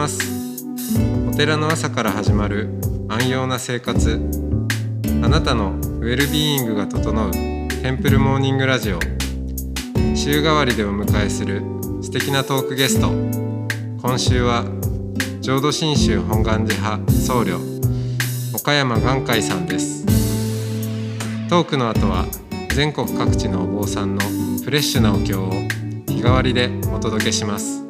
ます。お寺の朝から始まる安養な生活。あなたのウェルビーイングが整うテンプルモーニングラジオ。週替わりでお迎えする素敵なトークゲスト。今週は浄土真宗本願寺派僧侶岡山眼海さんです。トークの後は全国各地のお坊さんのフレッシュなお経を日替わりでお届けします。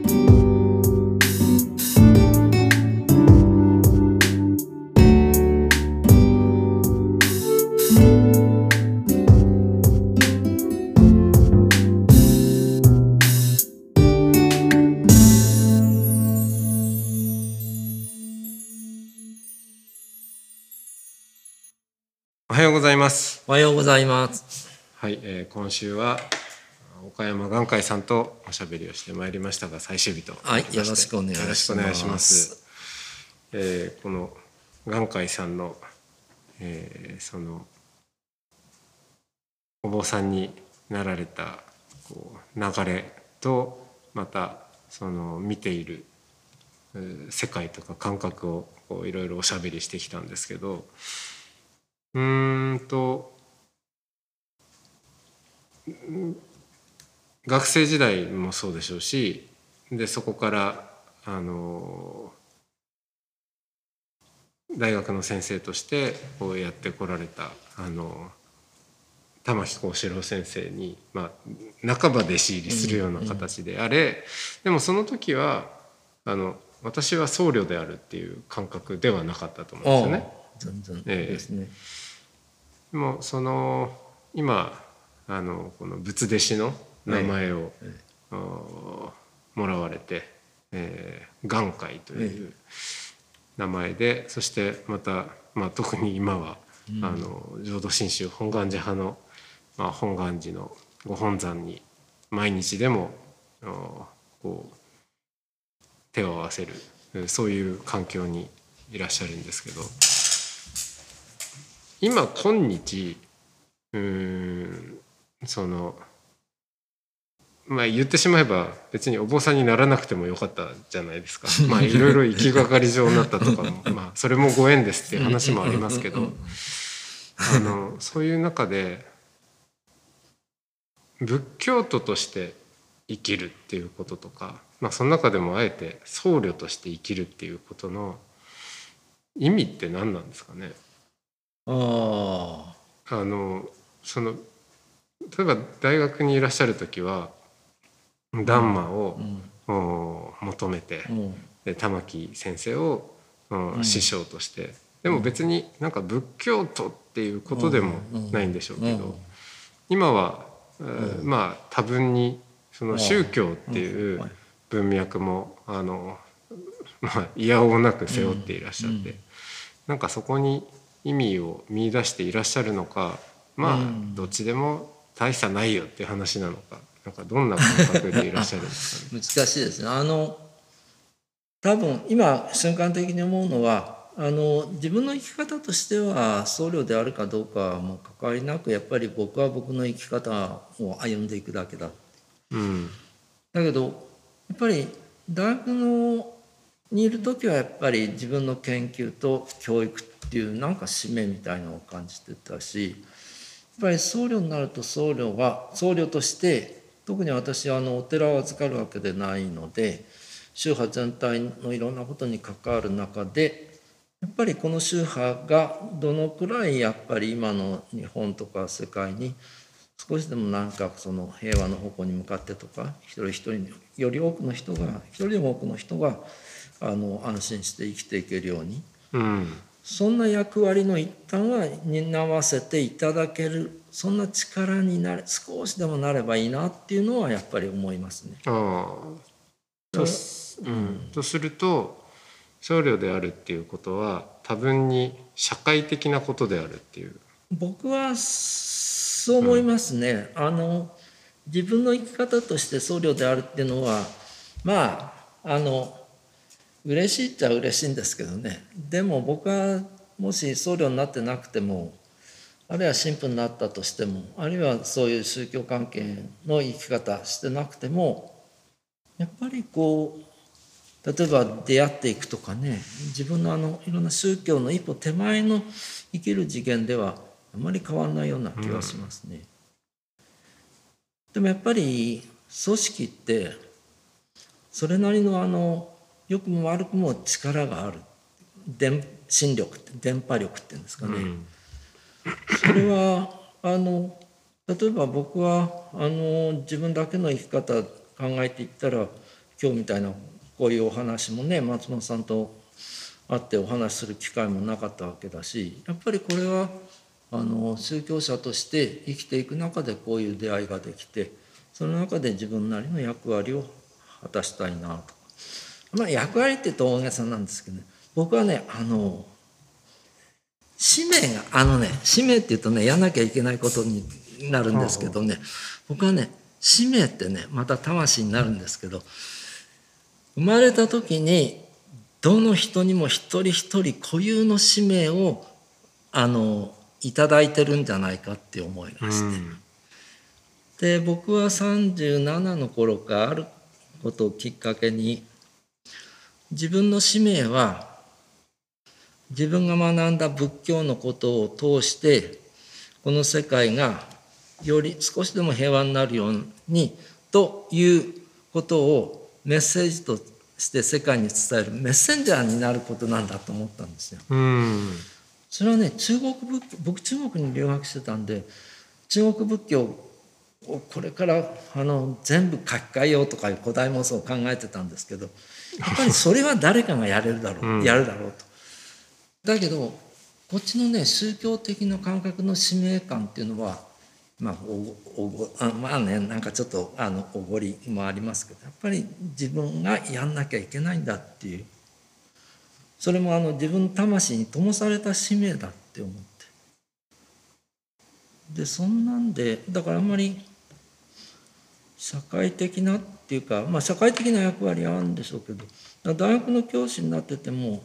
ざいます。はい、えー今週は岡山眼海さんとおしゃべりをしてまいりましたが最終日とはいよろしくお願いしますよろしくお願いします。えーこの眼海さんの、えーそのお坊さんになられたこう流れとまたその見ているえー世界とか感覚をこういろいろおしゃべりしてきたんですけどうーんと学生時代もそうでしょうしでそこからあの大学の先生としてこうやってこられたあの玉木幸四郎先生に、まあ、半ば弟子入りするような形であれ、でもその時はあの私は僧侶であるっていう感覚ではなかったと思うんですよね。全然ええですね。でもその今あのこの仏弟子の名前を、えあーもらわれて、えー、眼海という名前で、そしてまた、まあ、特に今は、あの浄土真宗本願寺派の、まあ、本願寺のご本山に毎日でもこう手を合わせるうんそういう環境にいらっしゃるんですけど。今今日うーんそのまあ言ってしまえば別にお坊さんにならなくてもよかったじゃないですか。まあいろいろ行きがかり上になったとかもまあそれもご縁ですっていう話もありますけどあのそういう中で仏教徒として生きるっていうこととか、まあ、その中でもあえて僧侶として生きるっていうことの意味って何なんですかね？ああのその例えば大学にいらっしゃる時はダンマあ、をう、ん、お求めてうん、で玉木先生を、うんうん。師匠として。でも別になんか仏教徒っていうことでもないんでしょうけど、うん。今は、まあ多分にその宗教っていう文脈もあの、まあ、いやおうなく背負っていらっしゃって、うん。なんかそこに意味を見出していらっしゃるのかまあ、うん。どっちでも大差ないよっていう話なのかなんかどんな感覚でいらっしゃるんですかね。難しいですね。あの多分今瞬間的に思うのはあの自分の生き方としては僧侶であるかどうかはもう関わりなくやっぱり僕は僕の生き方を歩んでいくだけだうんだけどやっぱり大学のにいる時はやっぱり自分の研究と教育っていうなんか使命みたいのを感じてたしぱり僧侶になると僧侶は僧侶として特に私はあのお寺を預かるわけでないので宗派全体のいろんなことに関わる中でやっぱりこの宗派がどのくらいやっぱり今の日本とか世界に少しでもなんかその平和の方向に向かってとか一人一人より多くの人が一人でも多くの人があの安心して生きていけるようにうん。そんな役割の一端は担わせていただけるそんな力になれ少しでもなればいいなっていうのはやっぱり思いますね。ああとす,、うん、とすると僧侶であるっていうことは多分に社会的なことであるっていう。僕はそう思いますね。あの自分の生き方として僧侶であるっていうのはまああの嬉しいっちゃ嬉しいんですけどねでも僕はもし僧侶になってなくてもあるいは神父になったとしてもあるいはそういう宗教関係の生き方してなくてもやっぱりこう例えば出会っていくとかね自分のあのいろんな宗教の一歩手前の生きる次元ではあまり変わらないような気がしますね。でもやっぱり組織ってそれなりのあの良くも悪くも力がある。電心力電波力っていうんですかね、うん、それはあの例えば僕はあの自分だけの生き方考えていったら今日みたいなこういうお話もね松本さんと会ってお話しする機会もなかったわけだしやっぱりこれはあの宗教者として生きていく中でこういう出会いができてその中で自分なりの役割を果たしたいなとまあ役割って言うと大げさなんですけどね。僕はねあの使命があのね使命って言うとねやんなきゃいけないことになるんですけどね。僕はね使命ってねまた魂になるんですけど生まれた時にどの人にも一人一人固有の使命をあのいただいてるんじゃないかって思いがして、うん、で僕は37の頃かあることをきっかけに自分の使命は自分が学んだ仏教のことを通してこの世界がより少しでも平和になるようにということをメッセージとして世界に伝えるメッセンジャーになることなんだと思ったんですよ。それはね中国僕中国に留学してたんで中国仏教をこれからあの全部書き換えようとかいう古代妄想を考えてたんですけどやっぱりそれは誰かがやれるだろう、うん、やるだろうと。だけどこっちのね宗教的な感覚の使命感っていうのはまあおおあまあねなんかちょっとあのおごりもありますけどやっぱり自分がやんなきゃいけないんだっていう。それもあの自分の魂に灯された使命だって思って。でそんなんでだからあんまり社会的なっていうかまあ社会的な役割はあるんでしょうけど大学の教師になってても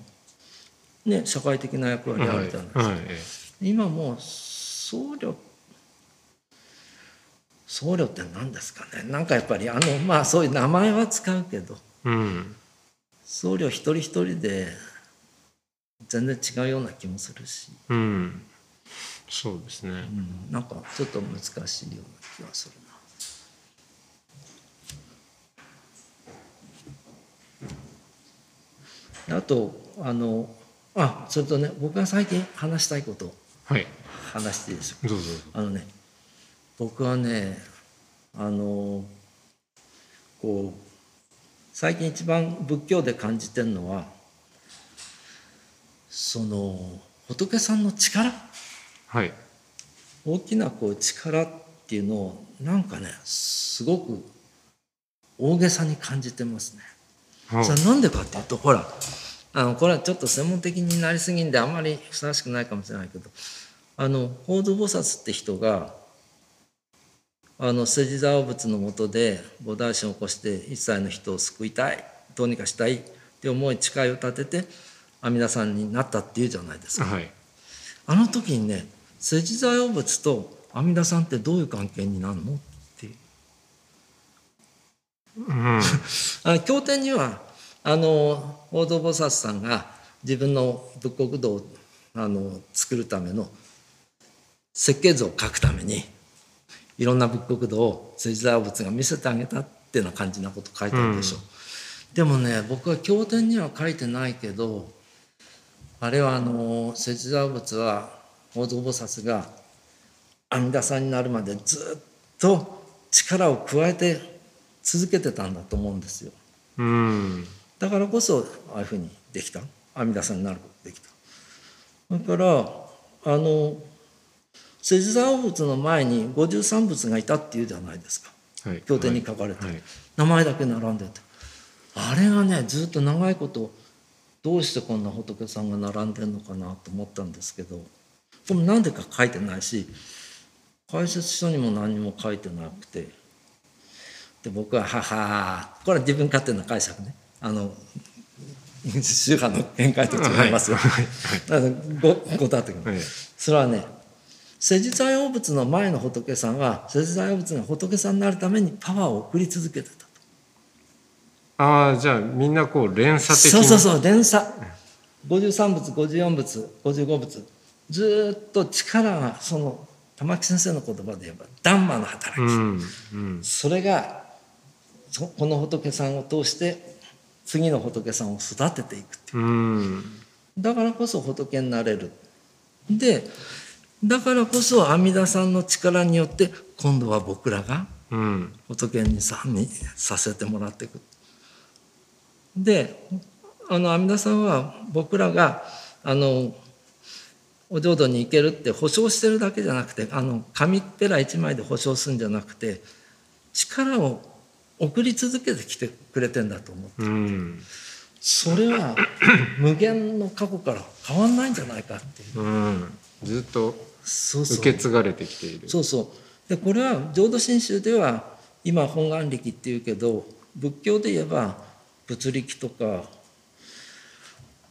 ね社会的な役割あるじゃないですか、はいはい、今もう僧侶僧侶って何ですかね。なんかやっぱりあのまあそういう名前は使うけど、うん、僧侶一人一人で全然違うような気もするし、うん、そうですね、うん、なんかちょっと難しいような気がするあとあのあ。それとね僕が最近話したいこと。はい。話していいでしょうか、どうぞ。あのね僕はねあのこう最近一番仏教で感じてるのはその仏さんの力、はい、大きなこう力っていうのをなんかねすごく大げさに感じてますね。はあ、それなんでかっていうとほらあのこれはちょっと専門的になりすぎんであんまりふさわしくないかもしれないけどあの法蔵菩薩って人があの世辞沢仏のもとで菩提心を起こして一切の人を救いたいどうにかしたいって思い誓いを立てて阿弥陀さんになったっていうじゃないですか。はい、あの時にね世辞沢仏と阿弥陀さんってどういう関係になるの？う。うん、あ経典にはあの法蔵菩薩さんが自分の仏国土をあの作るための設計図を書くためにいろんな仏国土を世辞沢仏が見せてあげたっていうような感じなこと書いてあるでしょ、うん、でもね僕は経典には書いてないけどあれはあの世辞沢仏は法蔵菩薩が阿弥陀さんになるまでずっと力を加えて続けてたんだと思うんですよ。うん。だからこそああいうふうにできた。阿弥陀さんになることができた。だからあの世辞沢仏の前に53仏がいたっていうじゃないですか、はい、経典に書かれて、はい、名前だけ並んでて。あれがねずっと長いことどうしてこんな仏さんが並んでるのかなと思ったんですけど。でも何でか書いてないし解説書にも何も書いてなくてで僕は「ははこれは自分勝手な解釈ね。あの宗派の見解と違いますよ。ごごたってくる。それはね世辞在王仏の前の仏さんは世辞在王仏が仏さんになるためにパワーを送り続けてたと。ああじゃあみんなこう連鎖的にそうそうそう連鎖。53仏54仏55仏ずーっと力がその玉木先生の言葉で言えば「ダンマの働き」うんうん。それがそこの仏さんを通して次の仏さんを育てていくっていう。うん。だからこそ仏になれる。でだからこそ阿弥陀さんの力によって今度は僕らがうん仏にさにさせてもらっていく。であの阿弥陀さんは僕らがあのお浄土に行けるって保証してるだけじゃなくてあの紙っぺら一枚で保証するんじゃなくて力を送り続けてきてくれてんだと思ううん。それは 無限の過去から変わんないんじゃないかっていう。うん。ずっと受け継がれてきている。そうそう。でこれは浄土真宗では今本願力っていうけど仏教で言えば仏力とか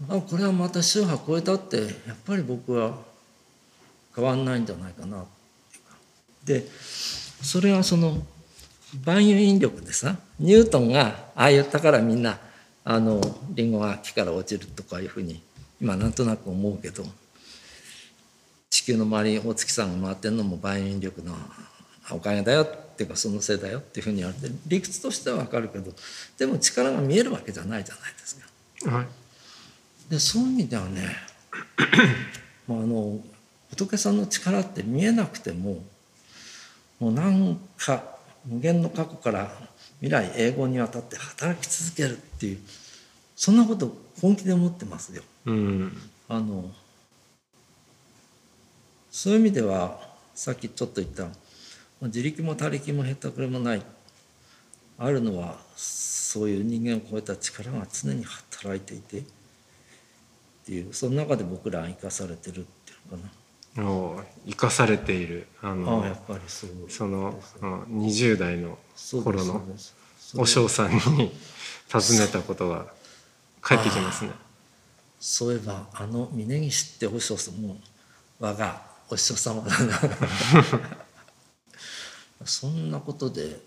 あこれはまた宗派超えたってやっぱり僕は変わんないんじゃないかなでそれはその万有引力でさニュートンがああ言ったからみんなあのリンゴが木から落ちるとかいうふうに今なんとなく思うけど地球の周りに大月さんが回ってるのも万有引力のおかげだよっていうかそのせいだよっていうふうに言われて理屈としては分かるけどでも力が見えるわけじゃないじゃないですか。はいでそういう意味ではね まああの仏さんの力って見えなくてももうなんか無限の過去から未来永劫にわたって働き続けるっていうそんなこと本気で思ってますよ。うんあのそういう意味ではさっきちょっと言った自力も他力もへったくれもないあるのはそういう人間を超えた力が常に働いていてっていうその中で僕らは生かされてるっていうのかお生かされているあのあやっぱりそうそのうん20代の頃のお嬢さんに尋ねたことが返ってきますね。そういえばあの峯岸ってお師匠さんも我がお師匠様だな。そんなことで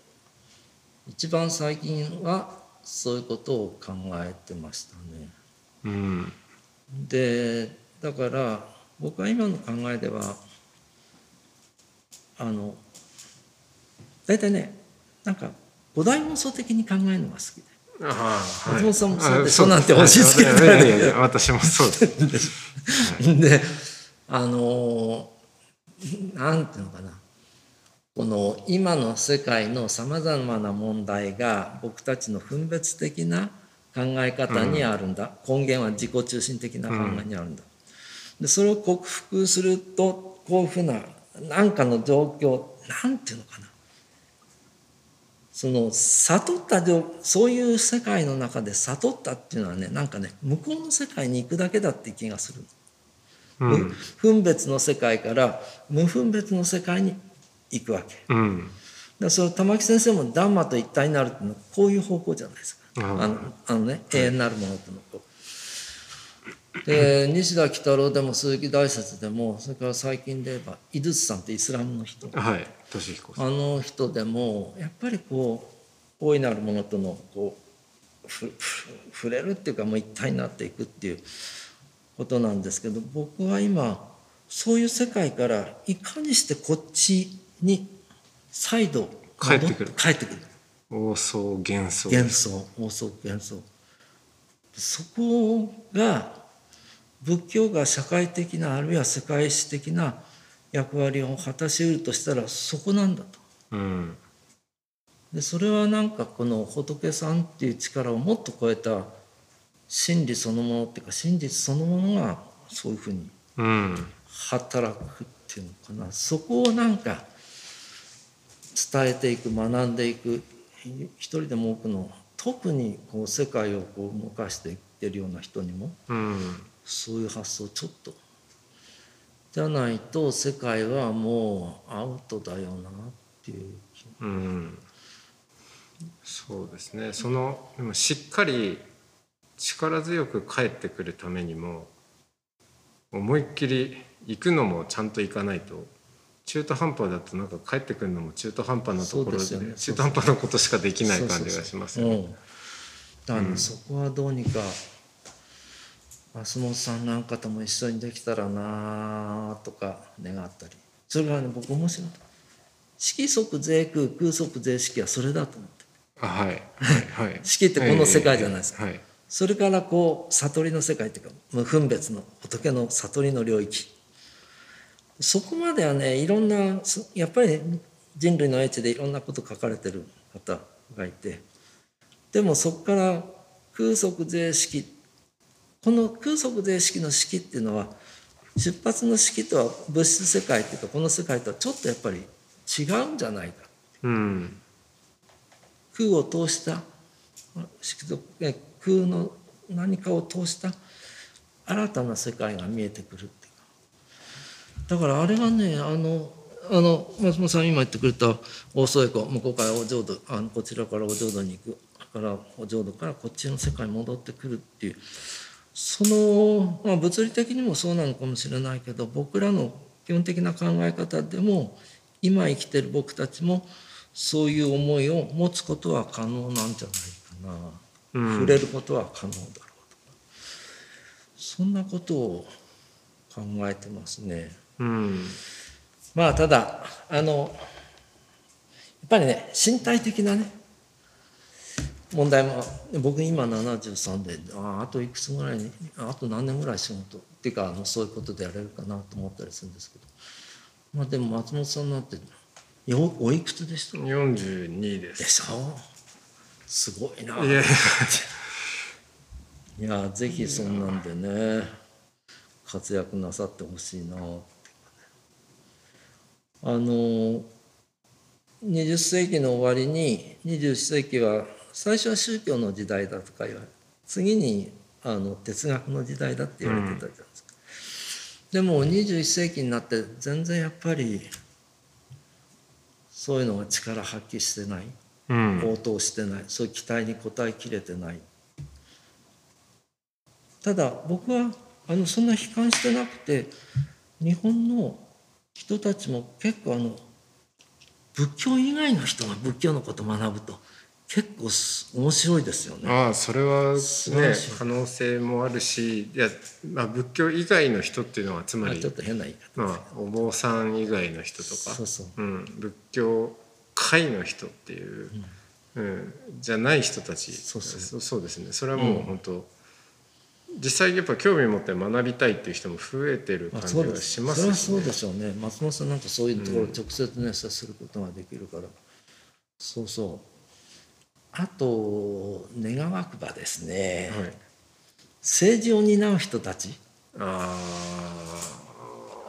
一番最近はそういうことを考えてましたね。うん。でだから僕は今の考えではあの大体ねなんか五大妄想的に考えるのが好きで。松本さんもそうであしょなんて押し付けたらい。私もそうです。であのなんていうのかな。この今の世界のさまざまな問題が僕たちの分別的な考え方にあるんだ、根源は自己中心的な考えにあるんだ、でそれを克服するとこういうふうな何かの状況なんていうのかなその悟った状そういう世界の中で悟ったっていうのはねなんかね向こうの世界に行くだけだって気がするうん分別の世界から無分別の世界に行くわけ。うんでそれ玉木先生も「ダンマと一体になる」っていうのはこういう方向じゃないですか。うんあのあのね永遠なるものっていうのこう。で西田喜太郎でも鈴木大拙でもそれから最近で言えば井筒さんってイスラムの人はい俊彦さん。あの人でもやっぱりこう大いなるものとのこうふふ触れるっていうかもう一体になっていくっていうことなんですけど僕は今そういう世界からいかにしてこっちに再度帰ってくる帰ってくる妄想幻想。幻想妄想幻想そこが仏教が社会的なあるいは世界史的な役割を果たしうるとしたらそこなんだと。うん。でそれはなんかこの仏さんっていう力をもっと超えた真理そのものっていうか真実そのものがそういうふうにうん。働くっていうのかな。そこをなんか伝えていく学んでいく。一人でも多くの特にこう世界をこう動かしていってるような人にもうんそういう発想ちょっと。じゃないと世界はもうアウトだよなっていう気うん。そうですね。そのでもしっかり力強く帰ってくるためにも思いっきり行くのもちゃんと行かないと中途半端だとなんか帰ってくるのも中途半端なところでね。中途半端なことしかできない感じがしますよね。そこはどうにか松本さんなんかとも一緒にできたらなとか願ったり。それからね僕面白い。色即税空空即税式はそれだと思って。あはい。はいはい。式ってこの世界じゃないですか、はい。それからこう悟りの世界っていうか無分別の仏の悟りの領域。そこまではねいろんなそやっぱり人類の英知でいろんなこと書かれてる方がいて。でもそこから空即税式この空即税式の式っていうのは出発の式とは物質世界っていうかこの世界とはちょっとやっぱり違うんじゃないかうん。空を通した色と空の何かを通した新たな世界が見えてくるっていうかだからあれがねあのあの松本さん今言ってくれた大添湖向こうからお浄土あのこちらからお浄土に行くからお浄土からこっちの世界に戻ってくるっていうその、まあ、物理的にもそうなのかもしれないけど僕らの基本的な考え方でも今生きてる僕たちもそういう思いを持つことは可能なんじゃないかな、うん触れることは可能だろうとかそんなことを考えてますね。うん。まあただあのやっぱりね身体的なね問題も僕今73でああといくつぐらいにあと何年ぐらい仕事っていうかあのそういうことでやれるかなと思ったりするんですけど。まあでも松本さんなんてよおいくつでした？42で。です。しょ？すごいな。いやいや。ぜひそんなんでね活躍なさってほしいなって。いうかねあの20世紀の終わりに21世紀は最初は宗教の時代だとか言われ次にあの哲学の時代だって言われてたじゃないですか、でも21世紀になって全然やっぱりそういうのが力発揮してない。うん。応答してない。そういう期待に応えきれてない。ただ僕はあのそんな悲観してなくて日本の人たちも結構あの仏教以外の人が仏教のことを学ぶと結構す面白いですよね。ああそれはね可能性もあるしいや、まあ、仏教以外の人っていうのはつまりまあちょっと変な言い方まあお坊さん以外の人とかそうそう。うん、仏教界の人っていう、うん。じゃない人たち。そうそうですね。それはもう本当、実際やっぱ興味持って学びたいっていう人も増えてるまあ感じはそうです。しますしそれはそうねでしょうね。松本さんなんかそういうところ直接ね接することができるから、そうそうあと願わくばですね、はい、政治を担う人たちあ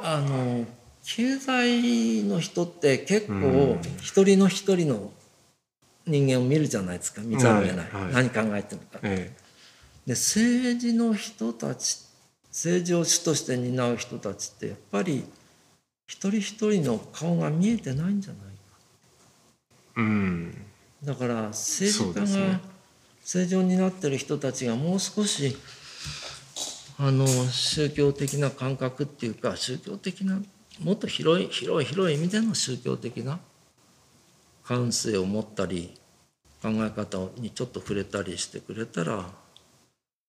あの経済の人って結構うん。一人の一人の人間を見るじゃないですか見ざるを得ない、はいはい。何考えてるのか。あ、え。で政治の人たち政治を主として担う人たちってやっぱり一人一人の顔が見えてないんじゃないか。えうんだから政治家が、そうですね。政治を担ってる人たちがもう少しあの宗教的な感覚っていうか宗教的なもっと広い広い広い意味での宗教的な感性を持ったり考え方にちょっと触れたりしてくれたら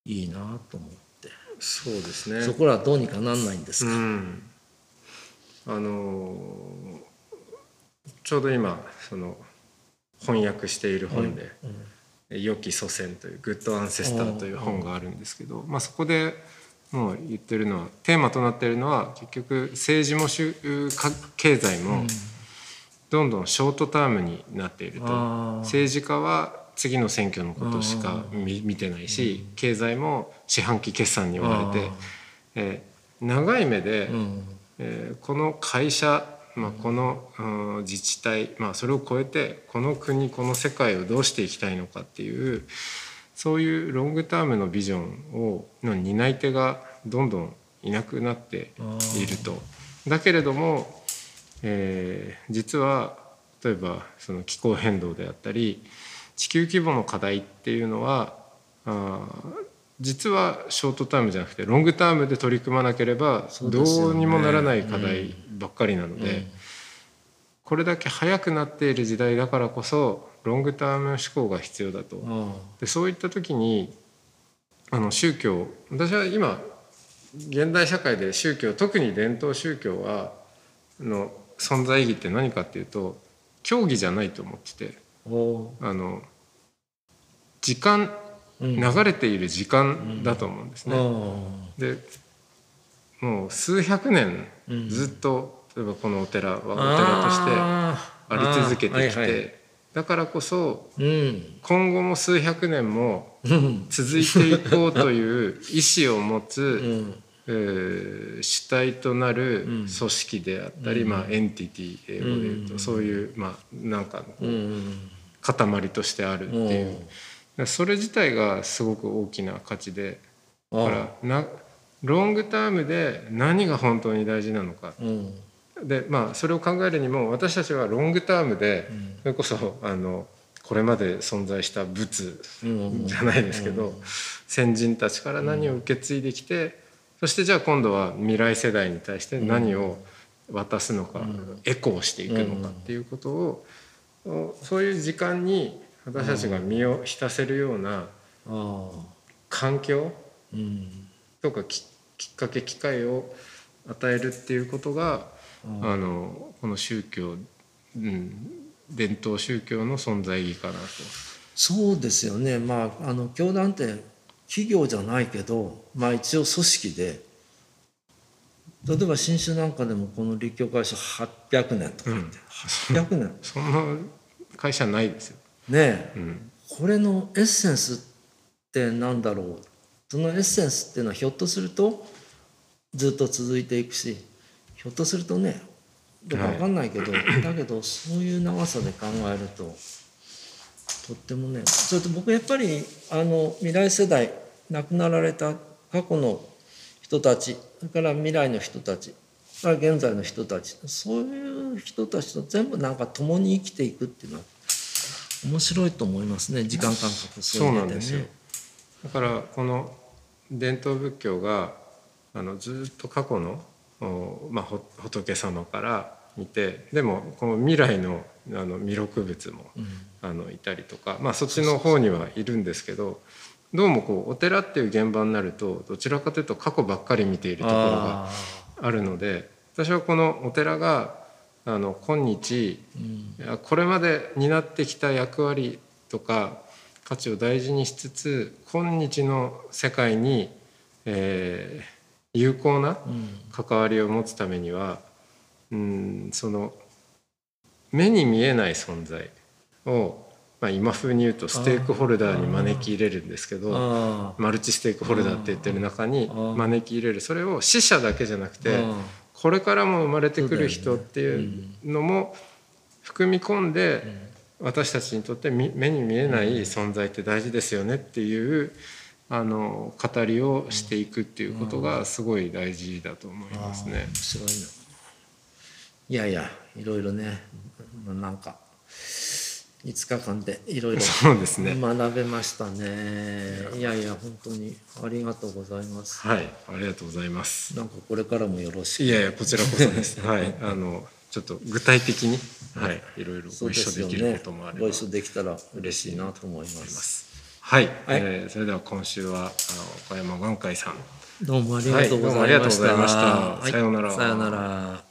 いいなと思って、そうですね。そこらはどうにかなんないんですか、うん、あのちょうど今その翻訳している本で「良き祖先」という「グッドアンセスター」という本があるんですけど、まあ、そこでもう言ってるのはテーマとなっているのは結局政治もしゅか経済もどんどんショートタームになっていると。政治家は次の選挙のことしか見見てないし経済も四半期決算に追われてえー長い目で、うん。えーこの会社、まあ、この、自治体、まあ、それを超えてこの国この世界をどうしていきたいのかっていうそういうロングタームのビジョンをの担い手がどんどんいなくなっていると。だけれども、えー実は例えばその気候変動であったり地球規模の課題っていうのはあ実はショートタームじゃなくてロングタームで取り組まなければどそうにもならない課題ばっかりなので、これだけ速くなっている時代だからこそロングターム思考が必要だと。あでそういった時にあの宗教私は今現代社会で宗教特に伝統宗教はの存在意義って何かっていうと教義じゃないと思ってて。あの時間うん流れている時間だと思うんですね。あでもう数百年うん。ずっと例えばこのお寺はお寺としてああり続けてきて、だからこそうん。今後も数百年もうん。続いていこうという意思を持つ、うん。えー主体となるうん。組織であったり、まあ、エンティティ英語で言うと、うん。そういう、まあ、なんか塊としてあるっていう、うんそれ自体がすごく大きな価値であだからなロングタームで何が本当に大事なのか。うん。でまあそれを考えるにも私たちはロングタームでうん。それこそあのこれまで存在した仏うんじゃないですけど、先人たちから何を受け継いできて、そしてじゃあ今度は未来世代に対して何を渡すのか、エコーしていくのかっていうことを、そういう時間に私たちが身を浸せるようなあ環境うん。とかききっかけ機会を与えるっていうことが、あのこの宗教、うん、伝統宗教の存在意義かなと。そうですよね。まああの教団って企業じゃないけどまあ一応組織で例えば新種なんかでもこの立教会社800年とかって、800年。そんな会社ないですよ。ねえ。うん。これのエッセンスってなんだろう？そのエッセンスっていうのはひょっとするとずっと続いていくしひょっとするとねどうか分かんないけど、だけどそういう長さで考えるととってもねそれと僕やっぱりあの未来世代亡くなられた過去の人たちそれから未来の人たち現在の人たちそういう人たちと全部なんか共に生きていくっていうのは面白いと思いますね時間感覚そういう意味なんですよ。だからこの伝統仏教があのずっと過去の、おまあ、ほ仏様から見てでもこの未来のあの弥勒仏も、あのいたりとか、まあ、そっちの方にはいるんですけどどうもこうお寺っていう現場になるとどちらかというと過去ばっかり見ているところがああるので私はこのお寺があの今日ーうん。これまで担ってきた役割とか価値を大事にしつつ今日の世界に、えー有効なうん。関わりを持つためにはうんその目に見えない存在を、まあ、今風に言うとステークホルダーに招き入れるんですけどあマルチステークホルダーって言ってる中に招き入れる。それを死者だけじゃなくて。ーこれからも生まれてくる人っていうのも含み込んで私たちにとってみ目に見えない存在って大事ですよねっていうあの語りをしていくっていうことがすごい大事だと思いますね。いな。いやいやいろいろねまあなんか5日間でいろいろそうですね。学べましたね。いや。いや本当にありがとうございます。はい、ありがとうございます。なんかこれからもよろしく。いやいやこちらこそです。はい、あのちょっと具体的にはいいろいろご一緒できることもあれば。ご一緒できたら嬉しいなと思います。はい、はい。えーそれでは今週はあの岡山眼科医さん。どうもありがとうございました、はいどうもありがとうございました。はい。さようなら。さようなら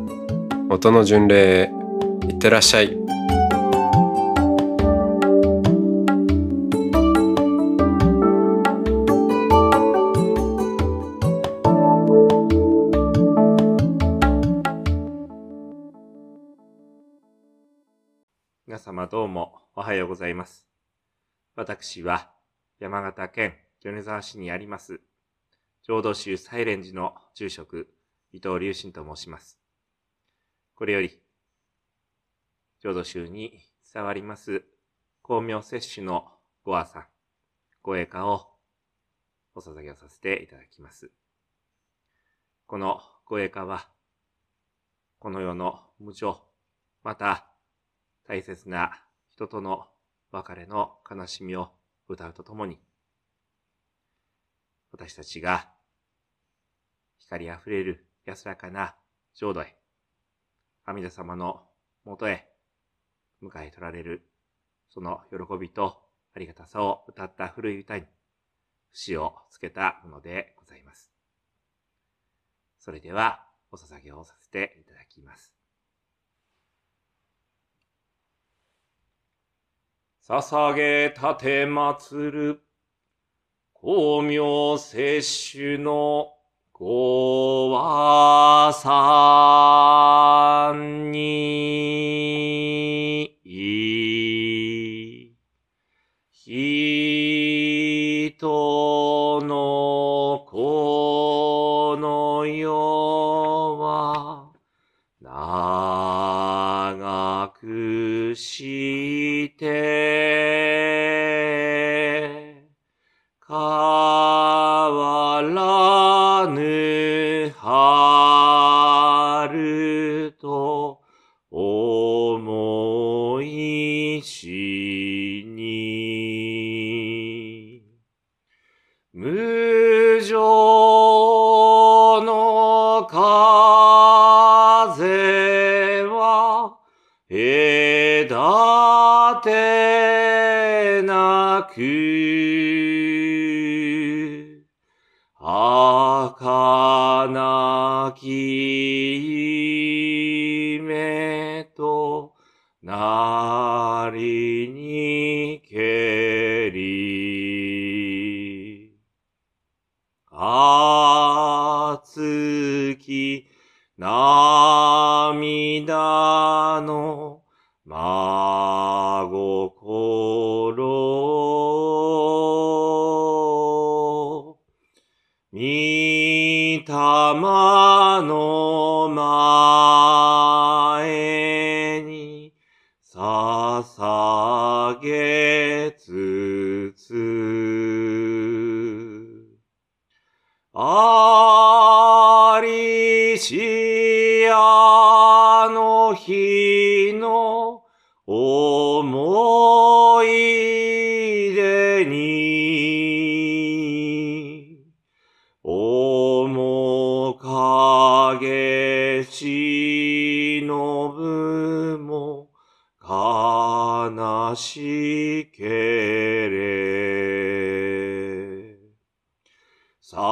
音の巡礼いってらっしゃい皆様どうもおはようございます。私は山形県米沢市にあります浄土宗サイレン寺の住職伊藤隆信と申します。これより浄土宗に伝わります光明摂取のご阿さん、ご栄華をお捧げをさせていただきます。このご栄華は、この世の無常、また大切な人との別れの悲しみを歌うとともに、私たちが光あふれる安らかな浄土へ、阿弥陀様のもとへ迎え取られる、その喜びとありがたさを歌った古い歌に、節をつけたものでございます。それでは、お捧げをさせていただきます。捧げたて祭る、光明摂取のごわさんに、人のこの世は、長くし熱きな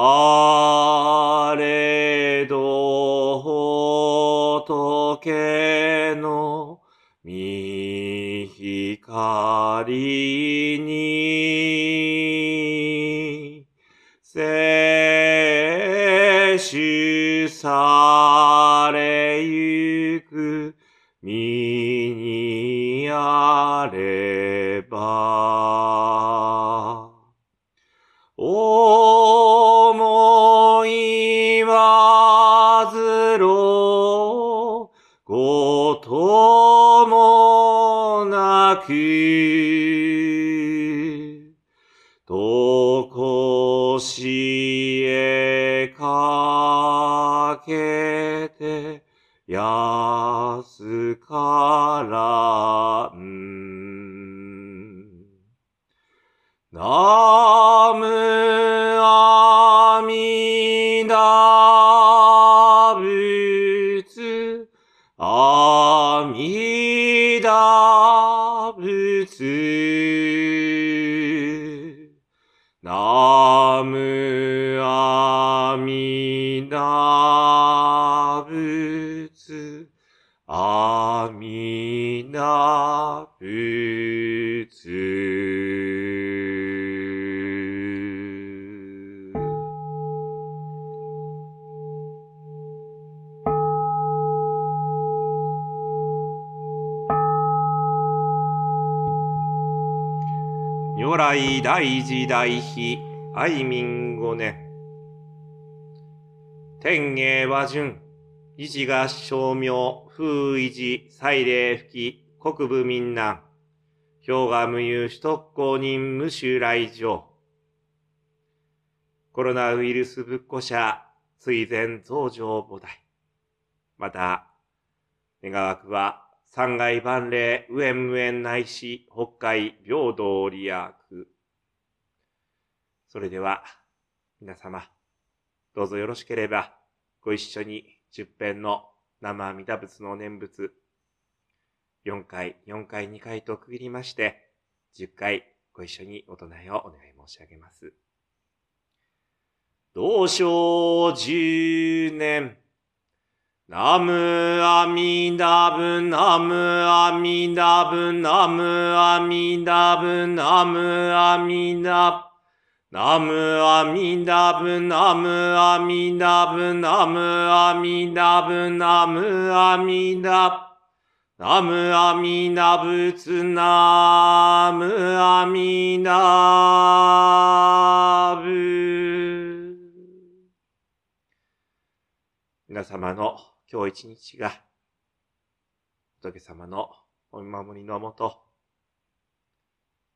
さ阿弥陀仏。ナムアミダ仏、阿弥陀仏。来大時大悲愛民五年。天芸和順、維持が照明、風維持、祭礼吹き、国部民難。氷河無有首都公認無襲来場。コロナウイルス仏庫者、追善増上菩提。また、願わくは、三階万礼、無縁無縁内し、北海平等利益。それでは、皆様、どうぞよろしければ、ご一緒に十編の生阿弥陀仏の念仏、4回、4回、2回と区切りまして、10回ご一緒にお唱えをお願い申し上げます。同章十年。ナムアミダブナムアミダブナムアミダブナムアミダブナムアミダブナムアミダブナムアミダブナムアミダブナムアミダ仏ナムアミダブ。皆様の今日一日が仏様のお見守りのもと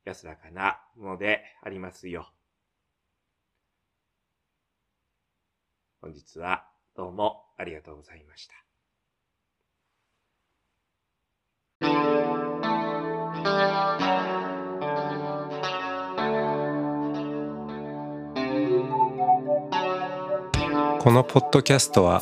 安らかなものでありますよ。本日はどうもありがとうございました。このポッドキャストは